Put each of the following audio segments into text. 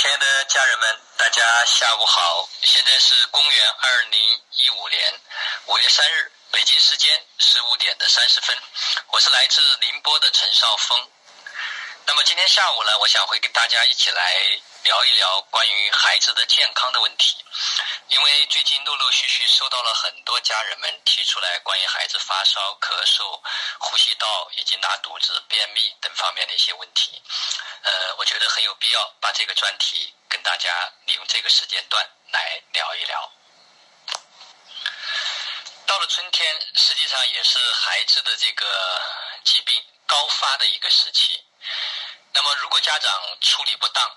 亲爱的家人们，大家下午好！现在是公元二零一五年五月三日，北京时间十五点的三十分，我是来自宁波的陈少峰。那么今天下午呢，我想会跟大家一起来聊一聊关于孩子的健康的问题，因为最近陆陆续续收到了很多家人们提出来关于孩子发烧、咳嗽、呼吸道以及拉肚子、便秘等方面的一些问题。呃，我觉得很有必要把这个专题跟大家利用这个时间段来聊一聊。到了春天，实际上也是孩子的这个疾病高发的一个时期。那么，如果家长处理不当，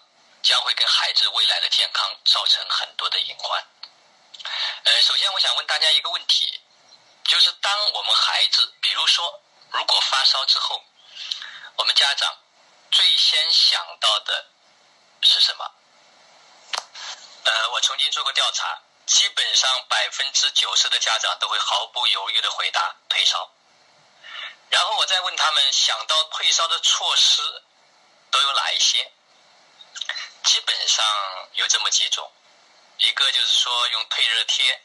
将会跟孩子未来的健康造成很多的隐患。呃，首先我想问大家一个问题，就是当我们孩子，比如说如果发烧之后，我们家长最先想到的是什么？呃，我曾经做过调查，基本上百分之九十的家长都会毫不犹豫的回答退烧。然后我再问他们想到退烧的措施。都有哪一些？基本上有这么几种，一个就是说用退热贴，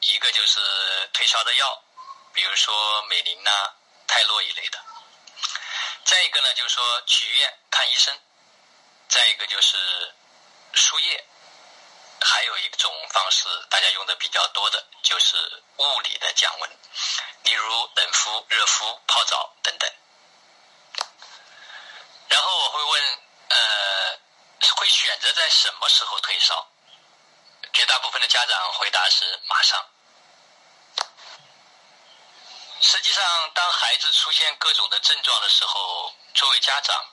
一个就是退烧的药，比如说美林呐、泰诺一类的。再一个呢，就是说去医院看医生。再一个就是输液，还有一种方式大家用的比较多的就是物理的降温，例如冷敷、热敷、泡澡等等。然后我会问，呃，会选择在什么时候退烧？绝大部分的家长回答是马上。实际上，当孩子出现各种的症状的时候，作为家长，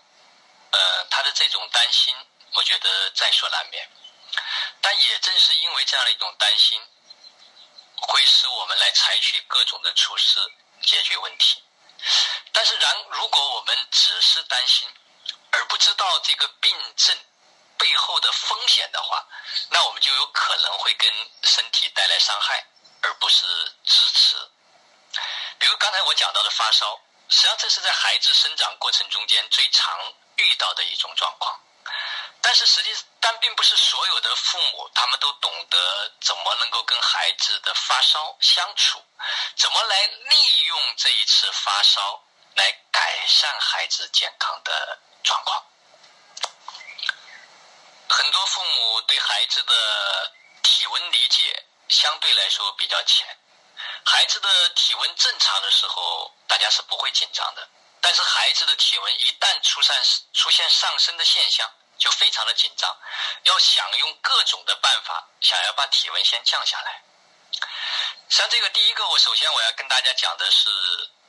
呃，他的这种担心，我觉得在所难免。但也正是因为这样的一种担心，会使我们来采取各种的措施解决问题。但是，然如果我们只是担心，而不知道这个病症背后的风险的话，那我们就有可能会跟身体带来伤害，而不是支持。比如刚才我讲到的发烧，实际上这是在孩子生长过程中间最常遇到的一种状况。但是实际，但并不是所有的父母他们都懂得怎么能够跟孩子的发烧相处，怎么来利用这一次发烧来改善孩子健康的。状况，很多父母对孩子的体温理解相对来说比较浅。孩子的体温正常的时候，大家是不会紧张的。但是孩子的体温一旦出现出现上升的现象，就非常的紧张，要想用各种的办法，想要把体温先降下来。像这个第一个，我首先我要跟大家讲的是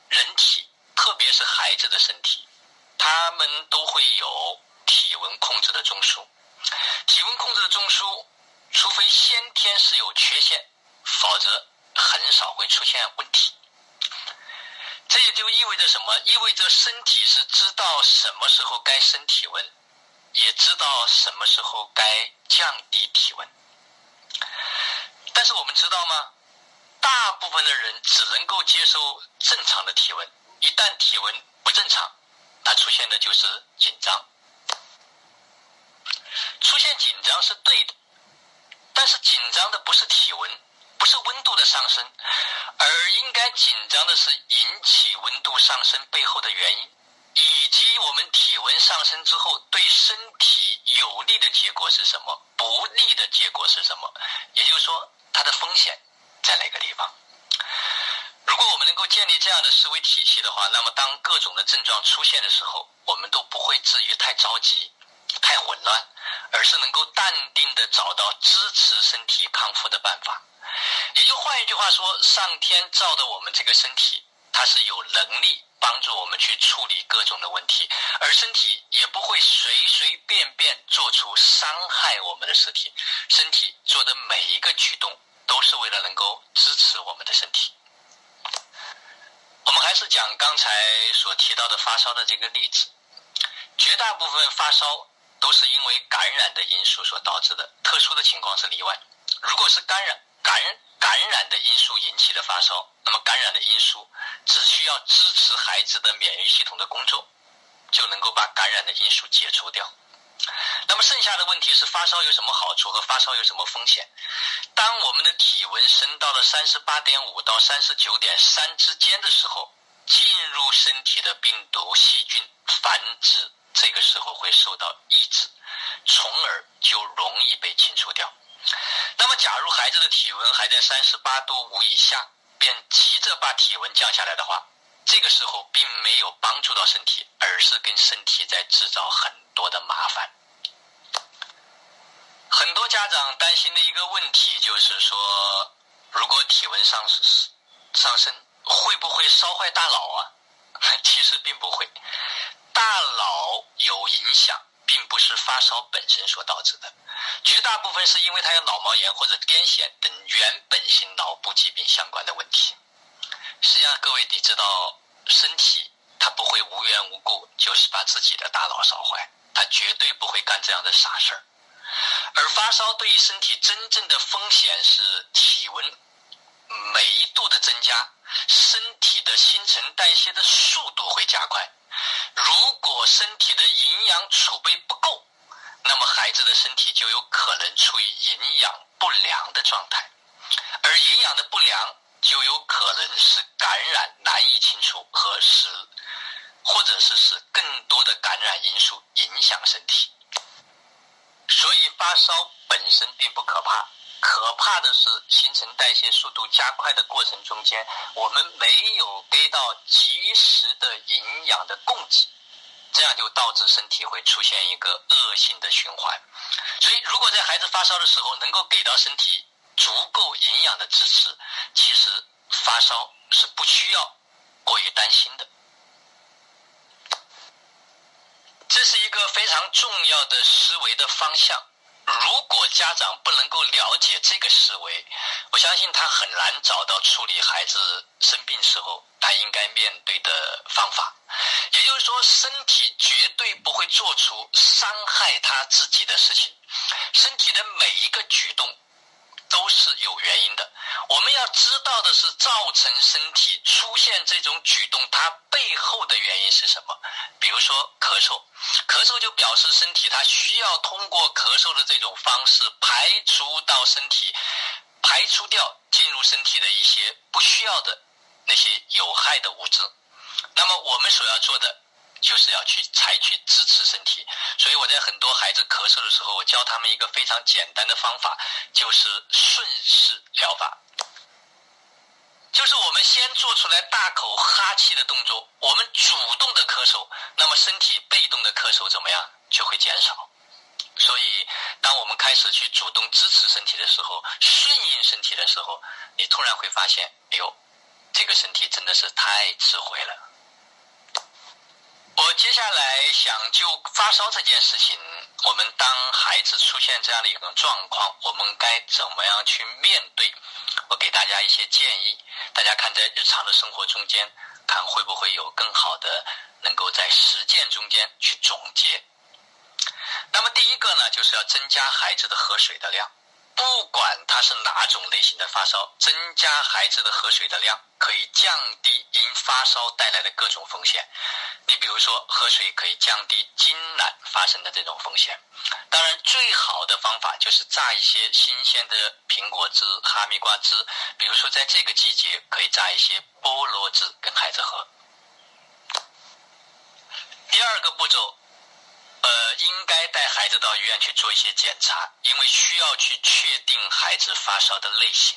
人体，特别是孩子的身体。他们都会有体温控制的中枢，体温控制的中枢，除非先天是有缺陷，否则很少会出现问题。这也就意味着什么？意味着身体是知道什么时候该升体温，也知道什么时候该降低体温。但是我们知道吗？大部分的人只能够接受正常的体温，一旦体温不正常。它出现的就是紧张，出现紧张是对的，但是紧张的不是体温，不是温度的上升，而应该紧张的是引起温度上升背后的原因，以及我们体温上升之后对身体有利的结果是什么，不利的结果是什么，也就是说它的风险在哪个地方。如果我们能够建立这样的思维体系的话，那么当各种的症状出现的时候，我们都不会至于太着急、太混乱，而是能够淡定的找到支持身体康复的办法。也就换一句话说，上天造的我们这个身体，它是有能力帮助我们去处理各种的问题，而身体也不会随随便便做出伤害我们的事情。身体做的每一个举动，都是为了能够支持我们的身体。我们还是讲刚才所提到的发烧的这个例子，绝大部分发烧都是因为感染的因素所导致的，特殊的情况是例外。如果是感染、感感染的因素引起的发烧，那么感染的因素只需要支持孩子的免疫系统的工作，就能够把感染的因素解除掉。那么剩下的问题是发烧有什么好处和发烧有什么风险？当我们的体温升到了三十八点五到三十九点三之间的时候，进入身体的病毒细菌繁殖，这个时候会受到抑制，从而就容易被清除掉。那么，假如孩子的体温还在三十八度五以下，便急着把体温降下来的话，这个时候并没有帮助到身体，而是跟身体在制造很多的麻烦。很多家长担心的一个问题就是说，如果体温上上升，会不会烧坏大脑啊？其实并不会，大脑有影响，并不是发烧本身所导致的，绝大部分是因为他有脑膜炎或者癫痫等原本性脑部疾病相关的问题。实际上，各位你知道，身体它不会无缘无故就是把自己的大脑烧坏，它绝对不会干这样的傻事儿。而发烧对于身体真正的风险是体温每一度的增加，身体的新陈代谢的速度会加快。如果身体的营养储备不够，那么孩子的身体就有可能处于营养不良的状态，而营养的不良就有可能使感染难以清除和使，或者是使更多的感染因素影响身体。所以发烧本身并不可怕，可怕的是新陈代谢速度加快的过程中间，我们没有给到及时的营养的供给，这样就导致身体会出现一个恶性的循环。所以，如果在孩子发烧的时候能够给到身体足够营养的支持，其实发烧是不需要过于担心的。这是一个非常重要的思维的方向。如果家长不能够了解这个思维，我相信他很难找到处理孩子生病时候他应该面对的方法。也就是说，身体绝对不会做出伤害他自己的事情。身体的每一个举动。都是有原因的。我们要知道的是，造成身体出现这种举动，它背后的原因是什么？比如说咳嗽，咳嗽就表示身体它需要通过咳嗽的这种方式排除到身体，排除掉进入身体的一些不需要的那些有害的物质。那么我们所要做的。就是要去采取支持身体，所以我在很多孩子咳嗽的时候，我教他们一个非常简单的方法，就是顺势疗法。就是我们先做出来大口哈气的动作，我们主动的咳嗽，那么身体被动的咳嗽怎么样就会减少。所以，当我们开始去主动支持身体的时候，顺应身体的时候，你突然会发现，哎呦，这个身体真的是太智慧了。我接下来想就发烧这件事情，我们当孩子出现这样的一种状况，我们该怎么样去面对？我给大家一些建议，大家看在日常的生活中间，看会不会有更好的能够在实践中间去总结。那么第一个呢，就是要增加孩子的喝水的量。不管他是哪种类型的发烧，增加孩子的喝水的量，可以降低因发烧带来的各种风险。你比如说，喝水可以降低惊懒发生的这种风险。当然，最好的方法就是榨一些新鲜的苹果汁、哈密瓜汁。比如说，在这个季节，可以榨一些菠萝汁跟孩子喝。第二个步骤。呃，应该带孩子到医院去做一些检查，因为需要去确定孩子发烧的类型。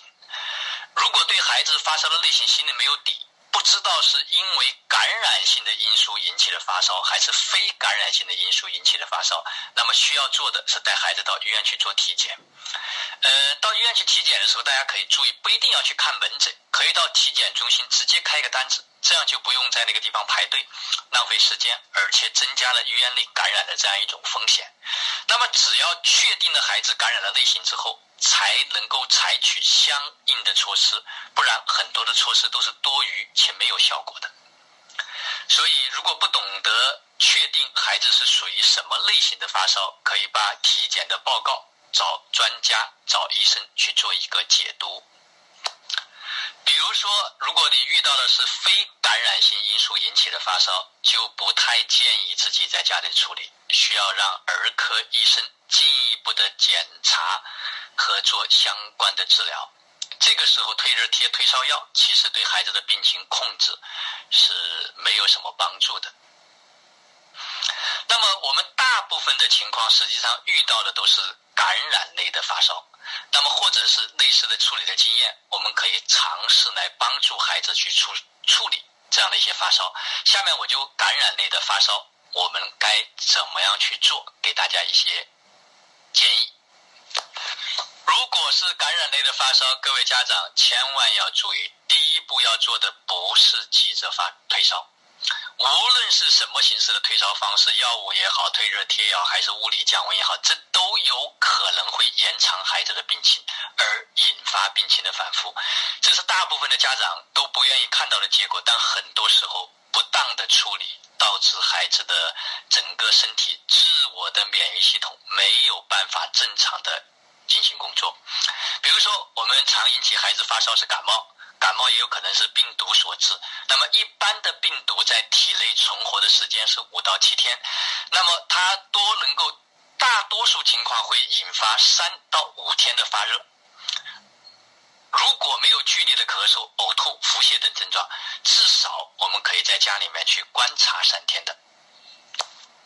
如果对孩子发烧的类型心里没有底，不知道是因为感染性的因素引起的发烧，还是非感染性的因素引起的发烧，那么需要做的是带孩子到医院去做体检。呃，到医院去体检的时候，大家可以注意，不一定要去看门诊，可以到体检中心直接开一个单子。这样就不用在那个地方排队，浪费时间，而且增加了医院内感染的这样一种风险。那么，只要确定了孩子感染的类型之后，才能够采取相应的措施，不然很多的措施都是多余且没有效果的。所以，如果不懂得确定孩子是属于什么类型的发烧，可以把体检的报告找专家、找医生去做一个解读。比如说，如果你遇到的是非感染性因素引起的发烧，就不太建议自己在家里处理，需要让儿科医生进一步的检查和做相关的治疗。这个时候退热贴、退烧药其实对孩子的病情控制是没有什么帮助的。那么我们大部分的情况实际上遇到的都是感染类的发烧，那么或者是类似的处理的经验，我们可以尝试来帮助孩子去处处理这样的一些发烧。下面我就感染类的发烧，我们该怎么样去做，给大家一些建议。如果是感染类的发烧，各位家长千万要注意，第一步要做的不是急着发退烧。无论是什么形式的退烧方式，药物也好，退热贴也好，还是物理降温也好，这都有可能会延长孩子的病情，而引发病情的反复。这是大部分的家长都不愿意看到的结果，但很多时候不当的处理导致孩子的整个身体自我的免疫系统没有办法正常的进行工作。比如说，我们常引起孩子发烧是感冒。感冒也有可能是病毒所致。那么一般的病毒在体内存活的时间是五到七天，那么它都能够大多数情况会引发三到五天的发热。如果没有剧烈的咳嗽、呕吐、腹泻等症状，至少我们可以在家里面去观察三天的。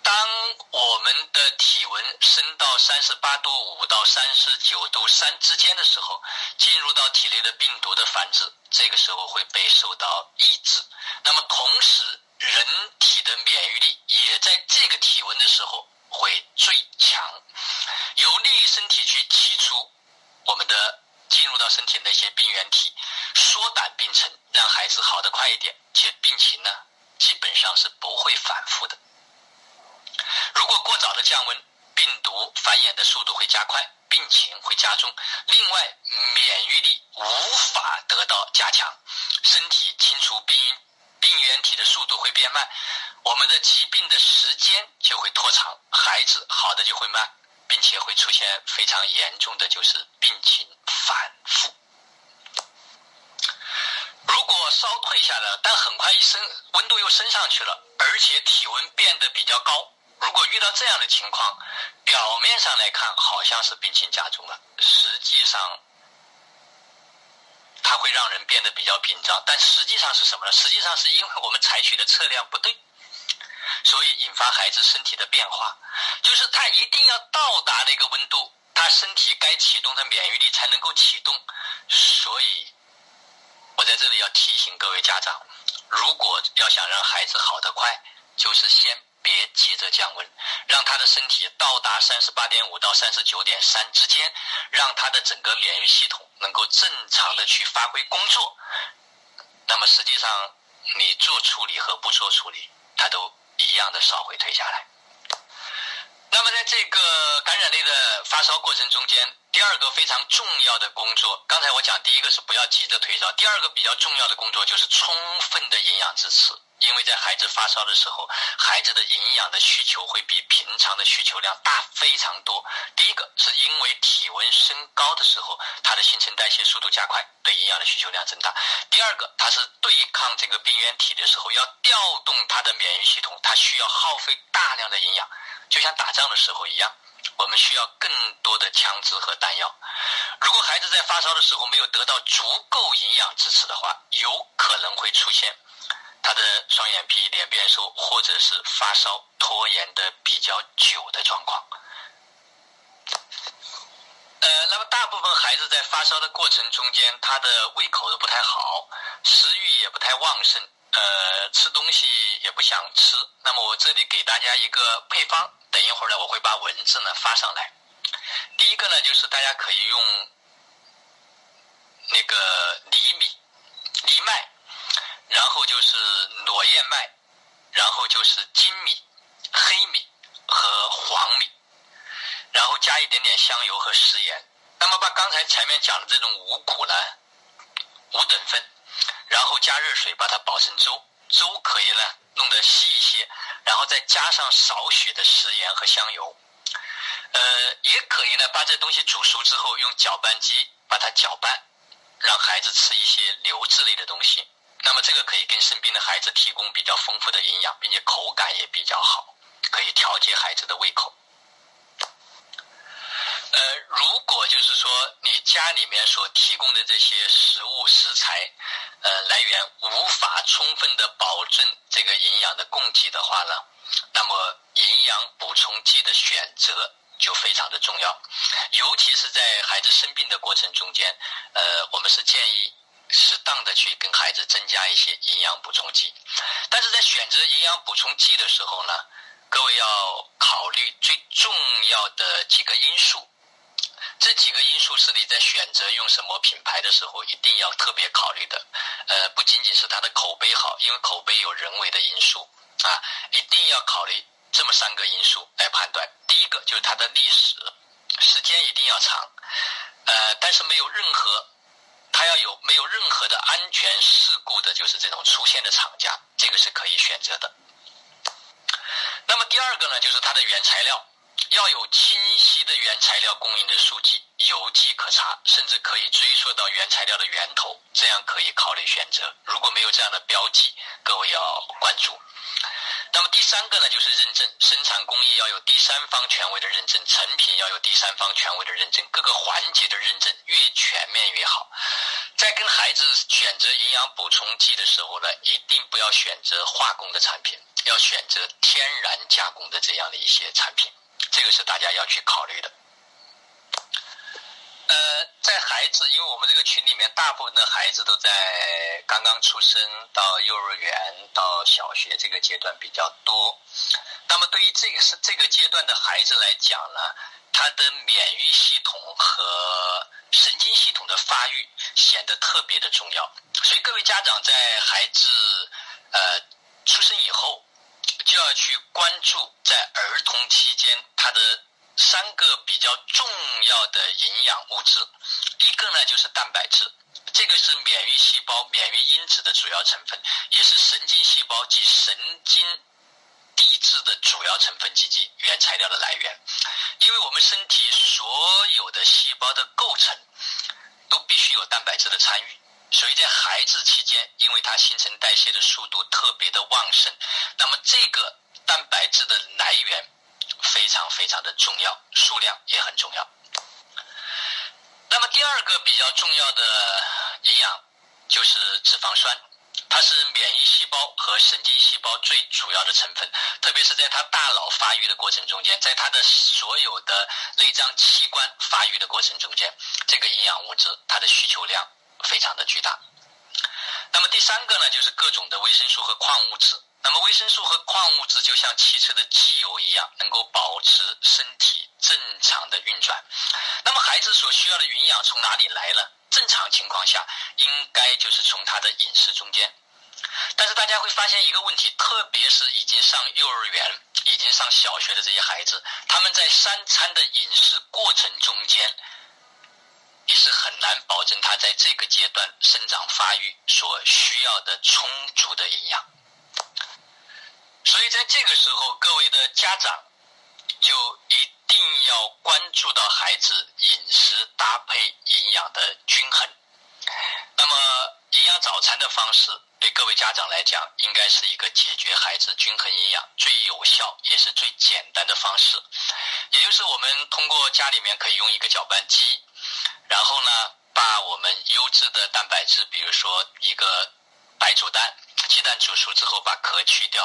当我们的体温升到三十八度五到三十九度三之间的时候，进入到体内的病毒的繁殖，这个时候会被受到抑制。那么同时，人体的免疫力也在这个体温的时候会最强，有利于身体去剔除我们的进入到身体那些病原体，缩短病程，让孩子好得快一点，且病情呢基本上是不会反复的。如果过早的降温，病毒繁衍的速度会加快，病情会加重。另外，免疫力无法得到加强，身体清除病病原体的速度会变慢，我们的疾病的时间就会拖长，孩子好的就会慢，并且会出现非常严重的就是病情反复。如果烧退下了，但很快一升温度又升上去了，而且体温变得比较高。如果遇到这样的情况，表面上来看好像是病情加重了，实际上它会让人变得比较紧张。但实际上是什么呢？实际上是因为我们采取的测量不对，所以引发孩子身体的变化。就是他一定要到达那个温度，他身体该启动的免疫力才能够启动。所以，我在这里要提醒各位家长，如果要想让孩子好得快，就是先。别急着降温，让他的身体到达三十八点五到三十九点三之间，让他的整个免疫系统能够正常的去发挥工作。那么实际上，你做处理和不做处理，它都一样的烧会退下来。那么在这个感染类的发烧过程中间，第二个非常重要的工作，刚才我讲第一个是不要急着退烧，第二个比较重要的工作就是充分的营养支持。因为在孩子发烧的时候，孩子的营养的需求会比平常的需求量大非常多。第一个是因为体温升高的时候，他的新陈代谢速度加快，对营养的需求量增大。第二个，他是对抗这个病原体的时候，要调动他的免疫系统，他需要耗费大量的营养，就像打仗的时候一样，我们需要更多的枪支和弹药。如果孩子在发烧的时候没有得到足够营养支持的话，有可能会出现。他的双眼皮、脸变瘦，或者是发烧拖延的比较久的状况。呃，那么大部分孩子在发烧的过程中间，他的胃口都不太好，食欲也不太旺盛，呃，吃东西也不想吃。那么我这里给大家一个配方，等一会儿呢，我会把文字呢发上来。第一个呢，就是大家可以用那个藜米、藜麦。后就是裸燕麦，然后就是精米、黑米和黄米，然后加一点点香油和食盐。那么把刚才前面讲的这种五谷呢，五等份，然后加热水把它煲成粥，粥可以呢弄得稀一些，然后再加上少许的食盐和香油。呃，也可以呢把这东西煮熟之后用搅拌机把它搅拌，让孩子吃一些流质类的东西。那么这个可以给生病的孩子提供比较丰富的营养，并且口感也比较好，可以调节孩子的胃口。呃，如果就是说你家里面所提供的这些食物食材，呃，来源无法充分的保证这个营养的供给的话呢，那么营养补充剂的选择就非常的重要，尤其是在孩子生病的过程中间，呃，我们是建议。适当的去跟孩子增加一些营养补充剂，但是在选择营养补充剂的时候呢，各位要考虑最重要的几个因素。这几个因素是你在选择用什么品牌的时候一定要特别考虑的。呃，不仅仅是它的口碑好，因为口碑有人为的因素啊，一定要考虑这么三个因素来判断。第一个就是它的历史，时间一定要长，呃，但是没有任何。它要有没有任何的安全事故的，就是这种出现的厂家，这个是可以选择的。那么第二个呢，就是它的原材料要有清晰的原材料供应的数据，有迹可查，甚至可以追溯到原材料的源头，这样可以考虑选择。如果没有这样的标记，各位要关注。那么第三个呢，就是认证，生产工艺要有第三方权威的认证，成品要有第三方权威的认证，各个环节的认证越全面越好。在跟孩子选择营养补充剂的时候呢，一定不要选择化工的产品，要选择天然加工的这样的一些产品，这个是大家要去考虑的。呃，在孩子，因为我们这个群里面大部分的孩子都在刚刚出生到幼儿园到小学这个阶段比较多，那么对于这个是这个阶段的孩子来讲呢，他的免疫系统和神经系统的发育显得特别的重要，所以各位家长在孩子呃出生以后就要去关注在儿童期间他的。三个比较重要的营养物质，一个呢就是蛋白质，这个是免疫细胞免疫因子的主要成分，也是神经细胞及神经递质的主要成分及其原材料的来源。因为我们身体所有的细胞的构成都必须有蛋白质的参与，所以在孩子期间，因为它新陈代谢的速度特别的旺盛，那么这个蛋白质的来源。非常非常的重要，数量也很重要。那么第二个比较重要的营养就是脂肪酸，它是免疫细胞和神经细胞最主要的成分，特别是在它大脑发育的过程中间，在它的所有的内脏器官发育的过程中间，这个营养物质它的需求量非常的巨大。那么第三个呢，就是各种的维生素和矿物质。那么维生素和矿物质就像汽车的机油一样，能够保持身体正常的运转。那么孩子所需要的营养从哪里来呢？正常情况下，应该就是从他的饮食中间。但是大家会发现一个问题，特别是已经上幼儿园、已经上小学的这些孩子，他们在三餐的饮食过程中间，也是很难保证他在这个阶段生长发育所需要的充足的营养。所以在这个时候，各位的家长就一定要关注到孩子饮食搭配营养的均衡。那么，营养早餐的方式对各位家长来讲，应该是一个解决孩子均衡营养最有效也是最简单的方式。也就是我们通过家里面可以用一个搅拌机，然后呢，把我们优质的蛋白质，比如说一个白煮蛋。鸡蛋煮熟之后，把壳去掉，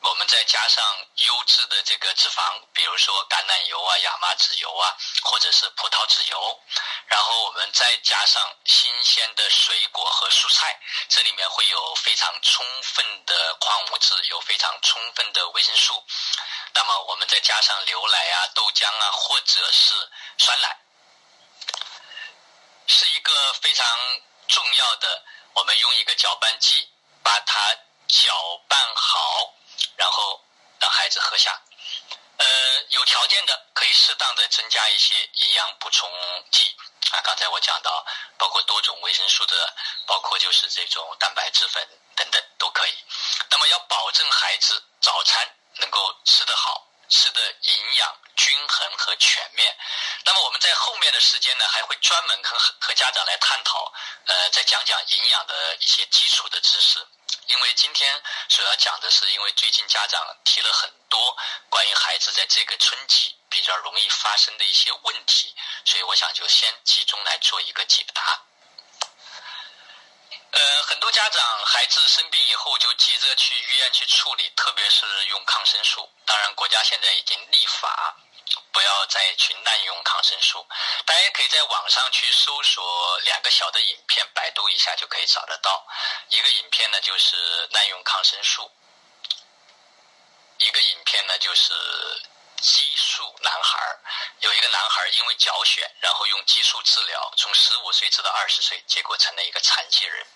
我们再加上优质的这个脂肪，比如说橄榄油啊、亚麻籽油啊，或者是葡萄籽油，然后我们再加上新鲜的水果和蔬菜，这里面会有非常充分的矿物质，有非常充分的维生素。那么我们再加上牛奶啊、豆浆啊，或者是酸奶，是一个非常重要的。我们用一个搅拌机。把它搅拌好，然后让孩子喝下。呃，有条件的可以适当的增加一些营养补充剂啊。刚才我讲到，包括多种维生素的，包括就是这种蛋白质粉等等都可以。那么要保证孩子早餐能够吃得好，吃的营养均衡和全面。那么我们在后面的时间呢，还会专门和和家长来探讨，呃，再讲讲营养的一些基础的知识。因为今天所要讲的是，因为最近家长提了很多关于孩子在这个春季比较容易发生的一些问题，所以我想就先集中来做一个解答。呃，很多家长孩子生病以后就急着去医院去处理，特别是用抗生素。当然，国家现在已经立法。不要再去滥用抗生素，大家也可以在网上去搜索两个小的影片，百度一下就可以找得到。一个影片呢就是滥用抗生素，一个影片呢就是激素男孩有一个男孩因为脚癣，然后用激素治疗，从十五岁直到二十岁，结果成了一个残疾人。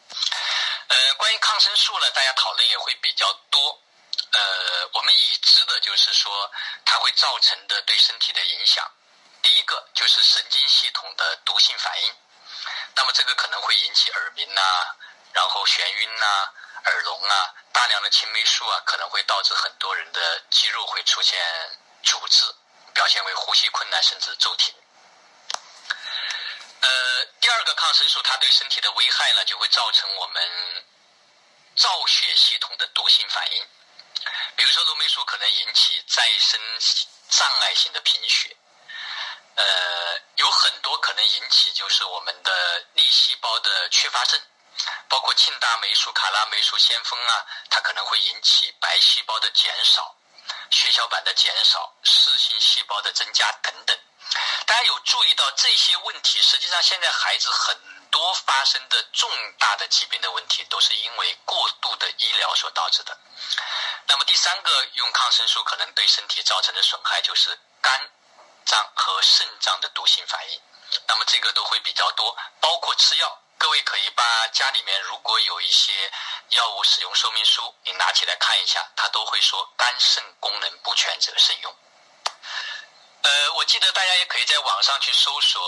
呃，关于抗生素呢，大家讨论也会比较多。呃，我们已知的就是说，它会造成的对身体的影响。第一个就是神经系统的毒性反应，那么这个可能会引起耳鸣呐，然后眩晕呐、耳聋啊，大量的青霉素啊，可能会导致很多人的肌肉会出现阻滞，表现为呼吸困难甚至骤停。呃，第二个抗生素它对身体的危害呢，就会造成我们造血系统的毒性反应。比如说，罗霉素可能引起再生障碍性的贫血，呃，有很多可能引起就是我们的粒细胞的缺乏症，包括庆大霉素、卡拉霉素、先锋啊，它可能会引起白细胞的减少、血小板的减少、视性细胞的增加等等。大家有注意到这些问题？实际上，现在孩子很多发生的重大的疾病的问题，都是因为过度的医疗所导致的。那么第三个用抗生素可能对身体造成的损害就是肝脏和肾脏的毒性反应，那么这个都会比较多，包括吃药。各位可以把家里面如果有一些药物使用说明书，你拿起来看一下，它都会说肝肾功能不全者慎用。呃，我记得大家也可以在网上去搜索。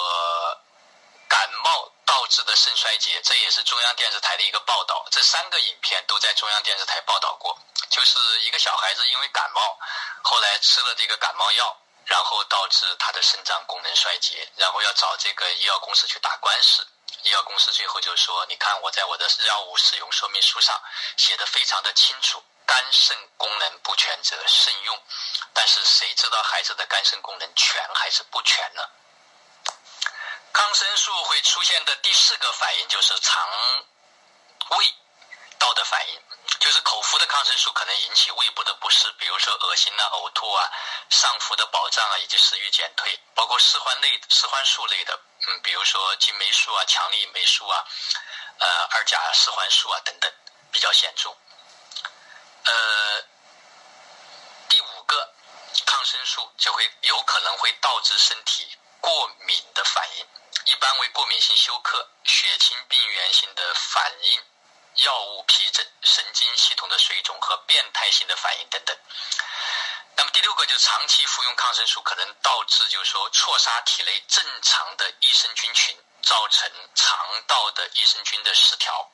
感冒导致的肾衰竭，这也是中央电视台的一个报道。这三个影片都在中央电视台报道过。就是一个小孩子因为感冒，后来吃了这个感冒药，然后导致他的肾脏功能衰竭，然后要找这个医药公司去打官司。医药公司最后就说：“你看我在我的药物使用说明书上写的非常的清楚，肝肾功能不全者慎用。但是谁知道孩子的肝肾功能全还是不全呢？”抗生素会出现的第四个反应就是肠胃道的反应，就是口服的抗生素可能引起胃部的不适，比如说恶心啊、呕吐啊、上腹的饱胀啊，以及食欲减退，包括四环类、四环素类的，嗯，比如说金霉素啊、强力霉素啊、呃二甲四环素啊等等，比较显著。呃，第五个抗生素就会有可能会导致身体过敏的反应。一般为过敏性休克、血清病原性的反应、药物皮疹、神经系统的水肿和变态性的反应等等。那么第六个就是长期服用抗生素可能导致，就是说错杀体内正常的益生菌群，造成肠道的益生菌的失调，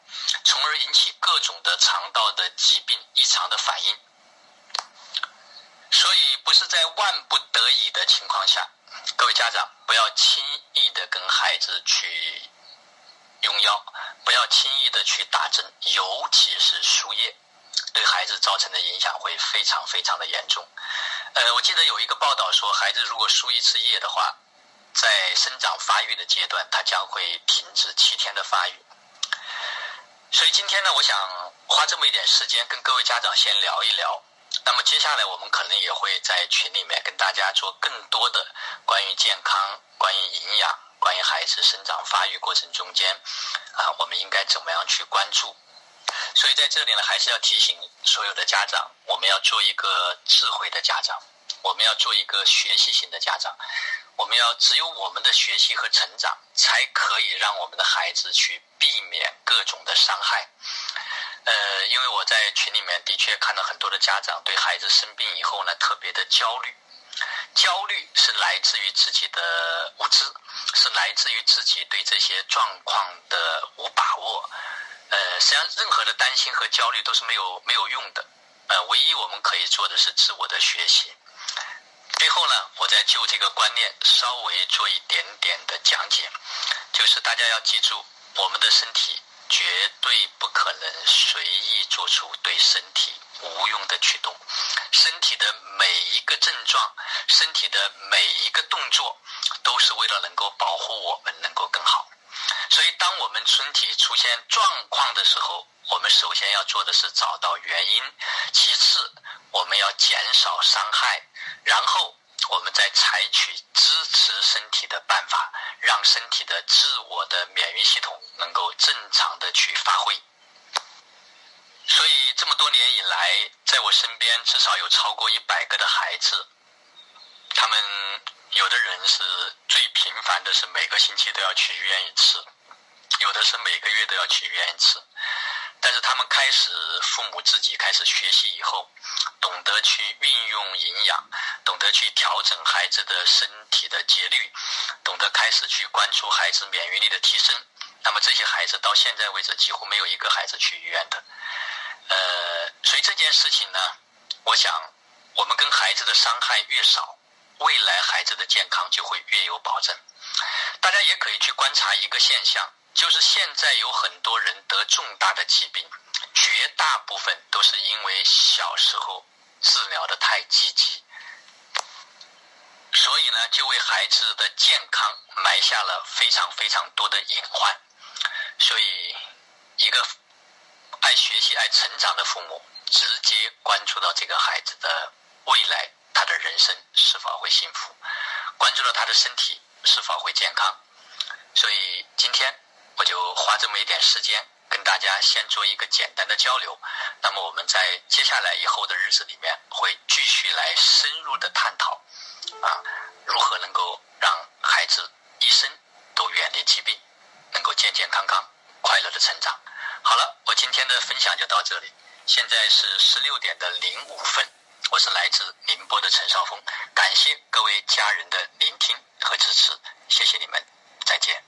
从而引起各种的肠道的疾病异常的反应。所以不是在万不得已的情况下。各位家长，不要轻易的跟孩子去用药，不要轻易的去打针，尤其是输液，对孩子造成的影响会非常非常的严重。呃，我记得有一个报道说，孩子如果输一次液的话，在生长发育的阶段，他将会停止七天的发育。所以今天呢，我想花这么一点时间跟各位家长先聊一聊。那么接下来我们可能也会在群里面跟大家做更多的关于健康、关于营养、关于孩子生长发育过程中间，啊，我们应该怎么样去关注？所以在这里呢，还是要提醒所有的家长，我们要做一个智慧的家长，我们要做一个学习型的家长，我们要只有我们的学习和成长，才可以让我们的孩子去避免各种的伤害。呃，因为我在群里面的确看到很多的家长对孩子生病以后呢，特别的焦虑。焦虑是来自于自己的无知，是来自于自己对这些状况的无把握。呃，实际上任何的担心和焦虑都是没有没有用的。呃，唯一我们可以做的是自我的学习。最后呢，我再就这个观念稍微做一点点的讲解，就是大家要记住，我们的身体。绝对不可能随意做出对身体无用的举动。身体的每一个症状，身体的每一个动作，都是为了能够保护我们能够更好。所以，当我们身体出现状况的时候，我们首先要做的是找到原因，其次我们要减少伤害，然后我们再采取支持身体的办法，让身体的自我的免疫系统能够正常的去发挥。所以这么多年以来，在我身边至少有超过一百个的孩子，他们有的人是最频繁的是每个星期都要去医院一次，有的是每个月都要去医院一次。但是他们开始，父母自己开始学习以后，懂得去运用营养，懂得去调整孩子的身体的节律，懂得开始去关注孩子免疫力的提升。那么这些孩子到现在为止，几乎没有一个孩子去医院的。呃，所以这件事情呢，我想，我们跟孩子的伤害越少，未来孩子的健康就会越有保证。大家也可以去观察一个现象。就是现在有很多人得重大的疾病，绝大部分都是因为小时候治疗的太积极，所以呢，就为孩子的健康埋下了非常非常多的隐患。所以，一个爱学习、爱成长的父母，直接关注到这个孩子的未来，他的人生是否会幸福，关注到他的身体是否会健康。所以今天。我就花这么一点时间跟大家先做一个简单的交流，那么我们在接下来以后的日子里面会继续来深入的探讨，啊，如何能够让孩子一生都远离疾病，能够健健康康、快乐的成长。好了，我今天的分享就到这里，现在是十六点的零五分，我是来自宁波的陈少峰，感谢各位家人的聆听和支持，谢谢你们，再见。